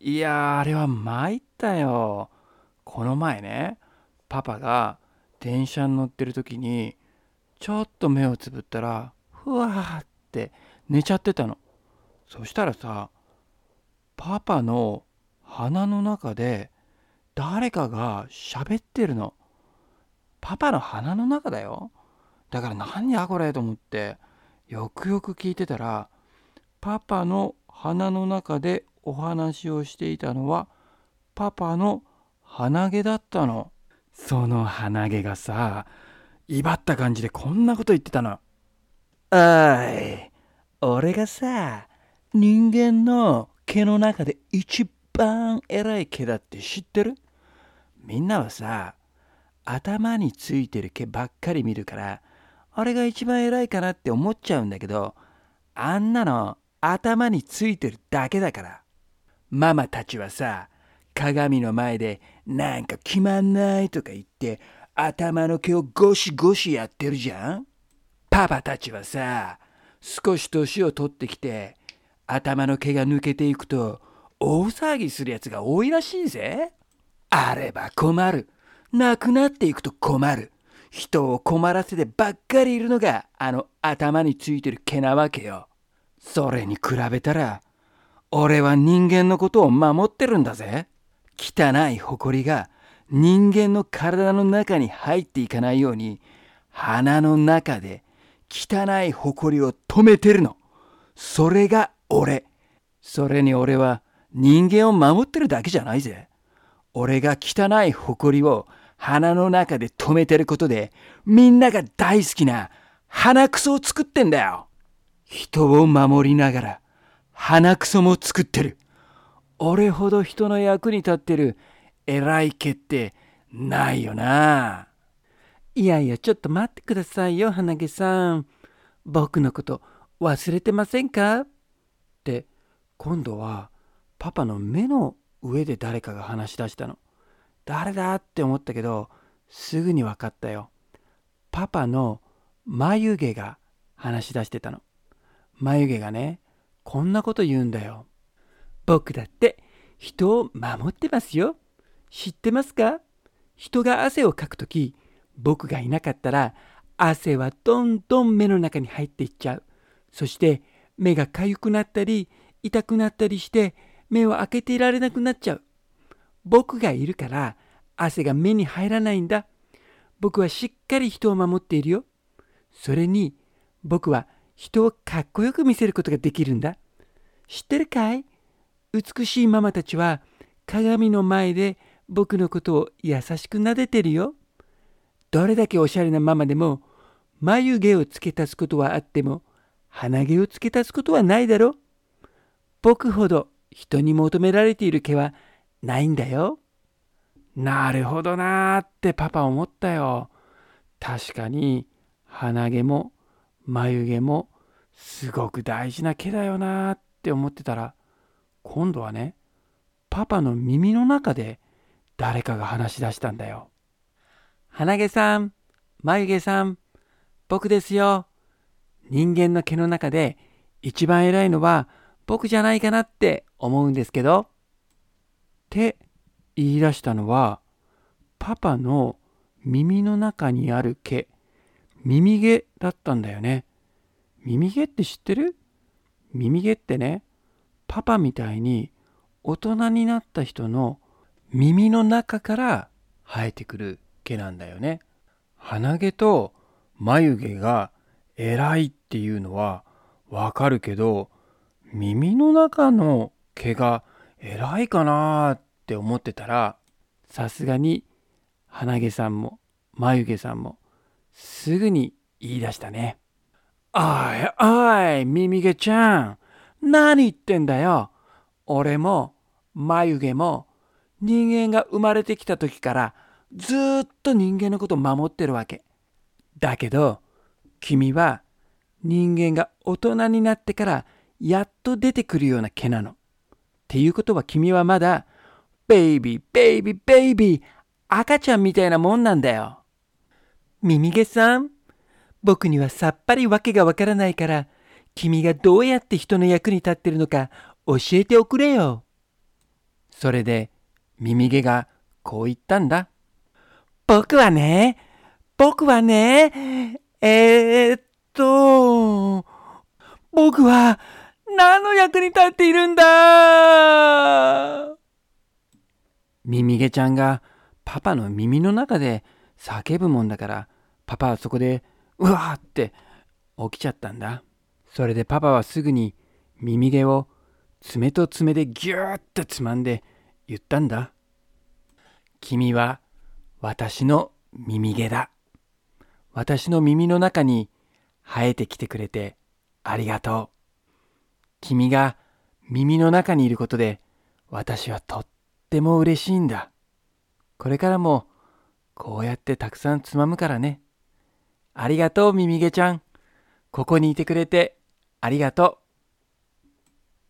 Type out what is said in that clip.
いやーあれは参ったよ。この前ね、パパが電車に乗ってる時に、ちょっと目をつぶったら、ふわーって寝ちゃってたの。そしたらさ、パパの鼻の中で誰かが喋ってるの。パパの鼻の中だよ。だから何やこれと思ってよくよく聞いてたらパパの鼻の中でお話をしていたのはパパの鼻毛だったの。その鼻毛がさ威張った感じでこんなこと言ってたの。おい俺がさ人間の毛の中で一番偉い毛だって知ってる？みんなはさ頭についてる毛ばっかり見るからあれが一番偉いかなって思っちゃうんだけどあんなの頭についてるだけだからママたちはさ鏡の前でなんか決まんないとか言って頭の毛をゴシゴシやってるじゃん?パパたちはさ少し年を取ってきて頭の毛が抜けていくと大騒ぎするやつが多いらしいぜ。あれば困る。なくなっていくと困る。人を困らせてばっかりいるのがあの頭についてる毛なわけよ。それに比べたら俺は人間のことを守ってるんだぜ。汚い埃が人間の体の中に入っていかないように鼻の中で汚い埃を止めてるの。それが俺。それに俺は人間を守ってるだけじゃないぜ。俺が汚い埃を鼻の中で止めてることでみんなが大好きな鼻くそを作ってんだよ。人を守りながら鼻くそも作ってる。俺ほど人の役に立ってる偉い毛ってないよな。いやいやちょっと待ってくださいよ鼻毛さん。僕のこと忘れてませんか？って。今度はパパの目の上で誰かが話し出したの。誰だって思ったけどすぐに分かったよ。パパの眉毛が話し出してたの。眉毛がねこんなこと言うんだよ。僕だって人を守ってますよ。知ってますか？人が汗をかくとき僕がいなかったら汗はどんどん目の中に入っていっちゃう。そして目がかゆくなったり痛くなったりして目を開けていられなくなっちゃう。僕がいるから汗が目に入らないんだ。僕はしっかり人を守っているよ。それに僕は人をかっこよく見せることができるんだ知ってるかい？美しいママたちは鏡の前で僕のことを優しく撫でてるよどれだけおしゃれなママでも眉毛を付け足すことはあっても鼻毛を付け足すことはないだろ僕ほど人に求められている毛はないんだよ。なるほどなーってパパ思ったよ。確かに鼻毛も眉毛もすごく大事な毛だよなーって思ってたら今度はねパパの耳の中で誰かが話し出したんだよ。鼻毛さん、眉毛さん、僕ですよ。人間の毛の中で一番偉いのは僕じゃないかなって思うんですけど。って言い出したのはパパの耳の中にある毛耳毛だったんだよね。耳毛って知ってる？耳毛ってねパパみたいに大人になった人の耳の中から生えてくる毛なんだよね。鼻毛と眉毛が偉いっていうのはわかるけど耳の中の毛が偉いかなって思ってたらさすがに鼻毛さんも眉毛さんもすぐに言い出したね。おいおい耳毛ちゃん何言ってんだよ俺も眉毛も人間が生まれてきた時からずっと人間のことを守ってるわけ。だけど君は人間が大人になってからやっと出てくるような毛なの。っていうことは君はまだベイビーベイビーベイビー赤ちゃんみたいなもんなんだよ。耳毛さん僕にはさっぱりわけがわからないから君がどうやって人の役に立ってるのか教えておくれよ。それで耳毛がこう言ったんだ。僕はね、僕はね、えー、っと、僕は何の役に立っているんだ？耳毛ちゃんがパパの耳の中で叫ぶもんだからパパはそこでうわーって起きちゃったんだ。それでパパはすぐに耳毛を爪と爪でギューッとつまんで言ったんだ。君は私の耳毛だ。私の耳の中に生えてきてくれてありがとう。君が耳の中にいることで私はとっても嬉しいんだ。これからもこうやってたくさんつまむからね。ありがとうみみげちゃん。ここにいてくれてありがとう。